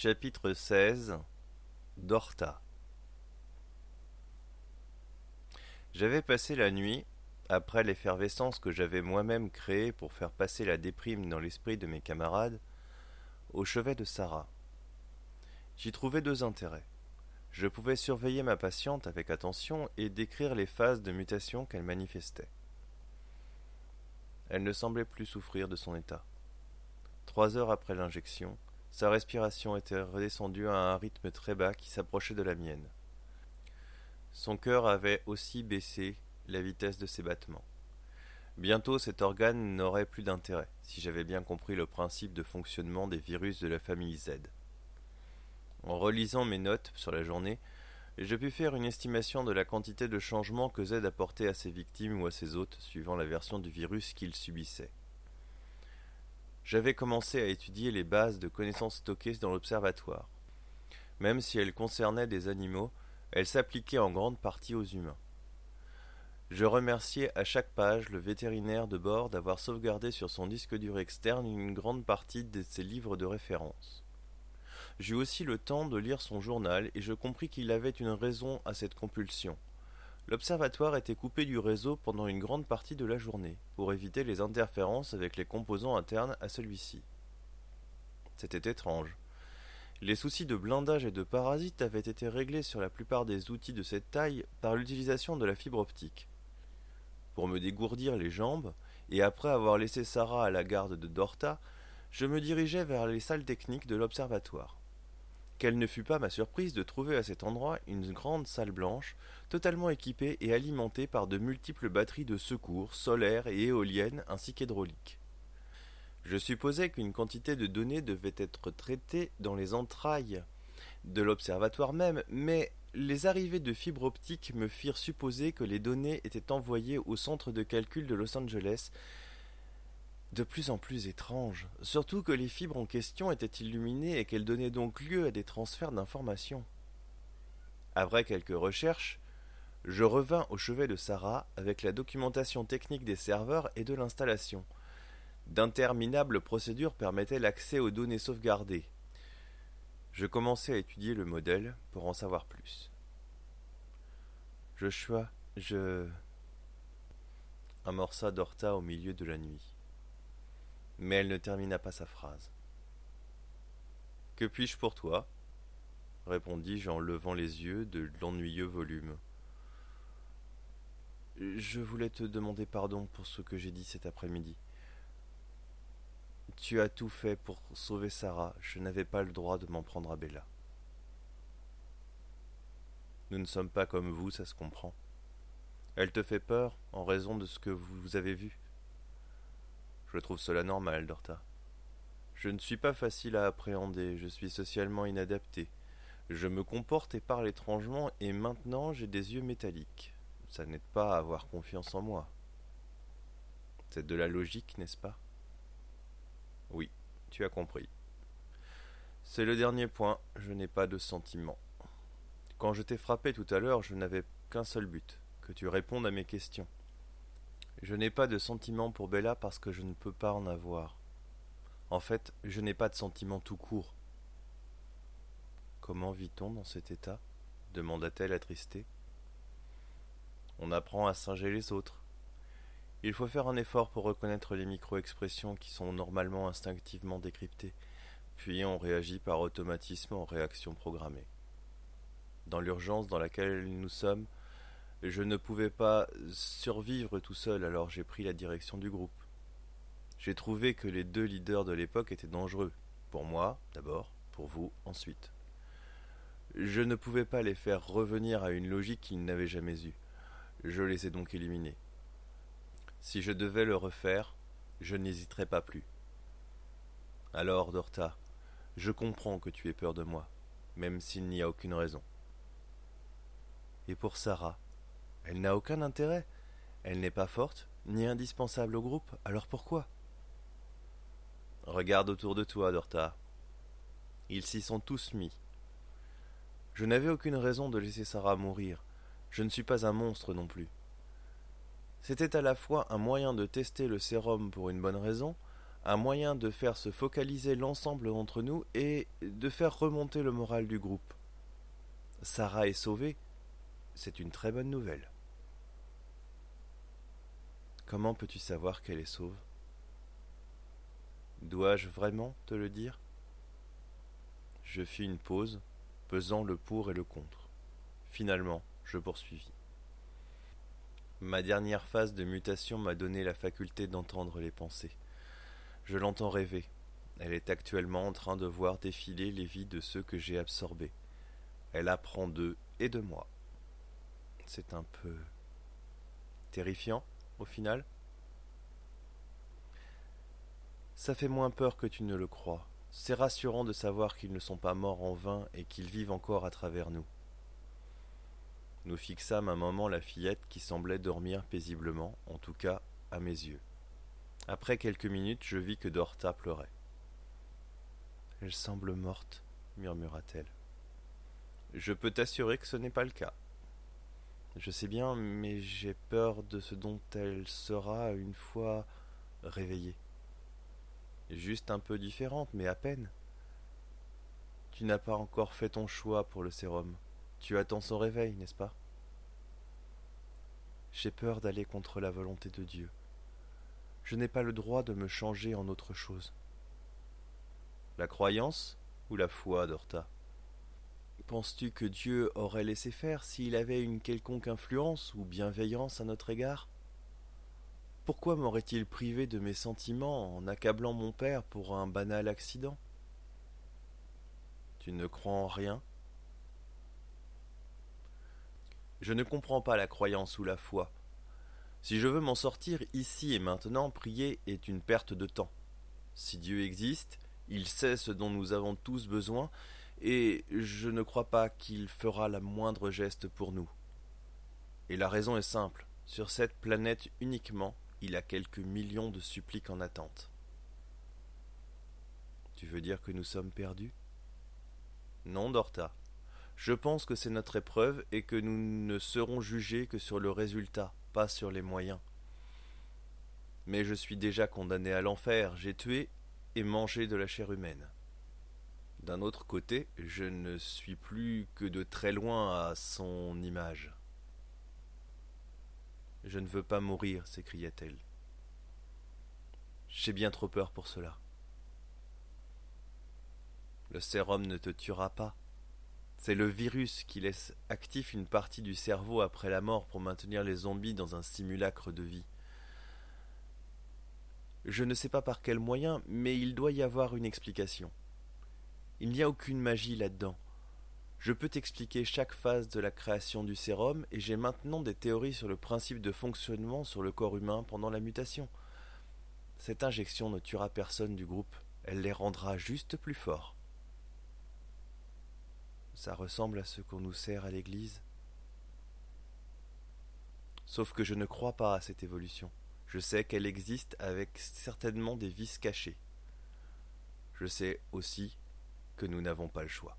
Chapitre 16 Dorta J'avais passé la nuit, après l'effervescence que j'avais moi-même créée pour faire passer la déprime dans l'esprit de mes camarades, au chevet de Sarah. J'y trouvais deux intérêts. Je pouvais surveiller ma patiente avec attention et décrire les phases de mutation qu'elle manifestait. Elle ne semblait plus souffrir de son état. Trois heures après l'injection, sa respiration était redescendue à un rythme très bas qui s'approchait de la mienne. Son cœur avait aussi baissé la vitesse de ses battements. Bientôt cet organe n'aurait plus d'intérêt, si j'avais bien compris le principe de fonctionnement des virus de la famille Z. En relisant mes notes sur la journée, je pus faire une estimation de la quantité de changements que Z apportait à ses victimes ou à ses hôtes suivant la version du virus qu'il subissait. J'avais commencé à étudier les bases de connaissances stockées dans l'observatoire. Même si elles concernaient des animaux, elles s'appliquaient en grande partie aux humains. Je remerciais à chaque page le vétérinaire de bord d'avoir sauvegardé sur son disque dur externe une grande partie de ses livres de référence. J'eus aussi le temps de lire son journal et je compris qu'il avait une raison à cette compulsion. L'observatoire était coupé du réseau pendant une grande partie de la journée, pour éviter les interférences avec les composants internes à celui-ci. C'était étrange. Les soucis de blindage et de parasites avaient été réglés sur la plupart des outils de cette taille par l'utilisation de la fibre optique. Pour me dégourdir les jambes, et après avoir laissé Sarah à la garde de Dorta, je me dirigeai vers les salles techniques de l'observatoire. Quelle ne fut pas ma surprise de trouver à cet endroit une grande salle blanche, totalement équipée et alimentée par de multiples batteries de secours, solaires et éoliennes ainsi qu'hydrauliques. Je supposais qu'une quantité de données devait être traitée dans les entrailles de l'observatoire même, mais les arrivées de fibres optiques me firent supposer que les données étaient envoyées au centre de calcul de Los Angeles de plus en plus étrange, surtout que les fibres en question étaient illuminées et qu'elles donnaient donc lieu à des transferts d'informations. Après quelques recherches, je revins au chevet de Sarah avec la documentation technique des serveurs et de l'installation. D'interminables procédures permettaient l'accès aux données sauvegardées. Je commençai à étudier le modèle pour en savoir plus. Joshua, je. amorça Dorta au milieu de la nuit mais elle ne termina pas sa phrase. Que puis-je pour toi? répondis-je en levant les yeux de l'ennuyeux volume. Je voulais te demander pardon pour ce que j'ai dit cet après-midi. Tu as tout fait pour sauver Sarah, je n'avais pas le droit de m'en prendre à Bella. Nous ne sommes pas comme vous, ça se comprend. Elle te fait peur en raison de ce que vous avez vu. Je trouve cela normal, Dorta. Je ne suis pas facile à appréhender, je suis socialement inadapté. Je me comporte et parle étrangement, et maintenant j'ai des yeux métalliques. Ça n'aide pas à avoir confiance en moi. C'est de la logique, n'est-ce pas? Oui, tu as compris. C'est le dernier point, je n'ai pas de sentiments. Quand je t'ai frappé tout à l'heure, je n'avais qu'un seul but, que tu répondes à mes questions. Je n'ai pas de sentiment pour Bella parce que je ne peux pas en avoir. En fait, je n'ai pas de sentiment tout court. Comment vit-on dans cet état demanda-t-elle attristée. On apprend à singer les autres. Il faut faire un effort pour reconnaître les micro-expressions qui sont normalement instinctivement décryptées, puis on réagit par automatisme en réaction programmée. Dans l'urgence dans laquelle nous sommes, je ne pouvais pas survivre tout seul, alors j'ai pris la direction du groupe. J'ai trouvé que les deux leaders de l'époque étaient dangereux. Pour moi, d'abord, pour vous, ensuite. Je ne pouvais pas les faire revenir à une logique qu'ils n'avaient jamais eue. Je les ai donc éliminés. Si je devais le refaire, je n'hésiterais pas plus. Alors, Dorta, je comprends que tu aies peur de moi, même s'il n'y a aucune raison. Et pour Sarah, elle n'a aucun intérêt. Elle n'est pas forte, ni indispensable au groupe, alors pourquoi? Regarde autour de toi, Dorta. Ils s'y sont tous mis. Je n'avais aucune raison de laisser Sarah mourir. Je ne suis pas un monstre non plus. C'était à la fois un moyen de tester le sérum pour une bonne raison, un moyen de faire se focaliser l'ensemble d'entre nous et de faire remonter le moral du groupe. Sarah est sauvée, c'est une très bonne nouvelle. Comment peux-tu savoir qu'elle est sauve? Dois-je vraiment te le dire? Je fis une pause, pesant le pour et le contre. Finalement, je poursuivis. Ma dernière phase de mutation m'a donné la faculté d'entendre les pensées. Je l'entends rêver. Elle est actuellement en train de voir défiler les vies de ceux que j'ai absorbés. Elle apprend d'eux et de moi. C'est un peu terrifiant, au final. Ça fait moins peur que tu ne le crois. C'est rassurant de savoir qu'ils ne sont pas morts en vain et qu'ils vivent encore à travers nous. Nous fixâmes un moment la fillette qui semblait dormir paisiblement, en tout cas à mes yeux. Après quelques minutes, je vis que Dorta pleurait. Elle semble morte, murmura-t-elle. Je peux t'assurer que ce n'est pas le cas. Je sais bien, mais j'ai peur de ce dont elle sera une fois réveillée juste un peu différente, mais à peine. Tu n'as pas encore fait ton choix pour le sérum. Tu attends son réveil, n'est-ce pas? J'ai peur d'aller contre la volonté de Dieu. Je n'ai pas le droit de me changer en autre chose. La croyance ou la foi, Dorta Penses-tu que Dieu aurait laissé faire s'il avait une quelconque influence ou bienveillance à notre égard? Pourquoi m'aurait-il privé de mes sentiments en accablant mon père pour un banal accident? Tu ne crois en rien? Je ne comprends pas la croyance ou la foi. Si je veux m'en sortir ici et maintenant, prier est une perte de temps. Si Dieu existe, il sait ce dont nous avons tous besoin, et je ne crois pas qu'il fera la moindre geste pour nous. Et la raison est simple. Sur cette planète uniquement, il a quelques millions de suppliques en attente. Tu veux dire que nous sommes perdus? Non, Dorta. Je pense que c'est notre épreuve et que nous ne serons jugés que sur le résultat, pas sur les moyens. Mais je suis déjà condamné à l'enfer, j'ai tué et mangé de la chair humaine. D'un autre côté, je ne suis plus que de très loin à son image. Je ne veux pas mourir, s'écria-t-elle. J'ai bien trop peur pour cela. Le sérum ne te tuera pas. C'est le virus qui laisse actif une partie du cerveau après la mort pour maintenir les zombies dans un simulacre de vie. Je ne sais pas par quel moyen, mais il doit y avoir une explication. Il n'y a aucune magie là-dedans. Je peux t'expliquer chaque phase de la création du sérum et j'ai maintenant des théories sur le principe de fonctionnement sur le corps humain pendant la mutation. Cette injection ne tuera personne du groupe, elle les rendra juste plus forts. Ça ressemble à ce qu'on nous sert à l'église. Sauf que je ne crois pas à cette évolution. Je sais qu'elle existe avec certainement des vices cachés. Je sais aussi que nous n'avons pas le choix.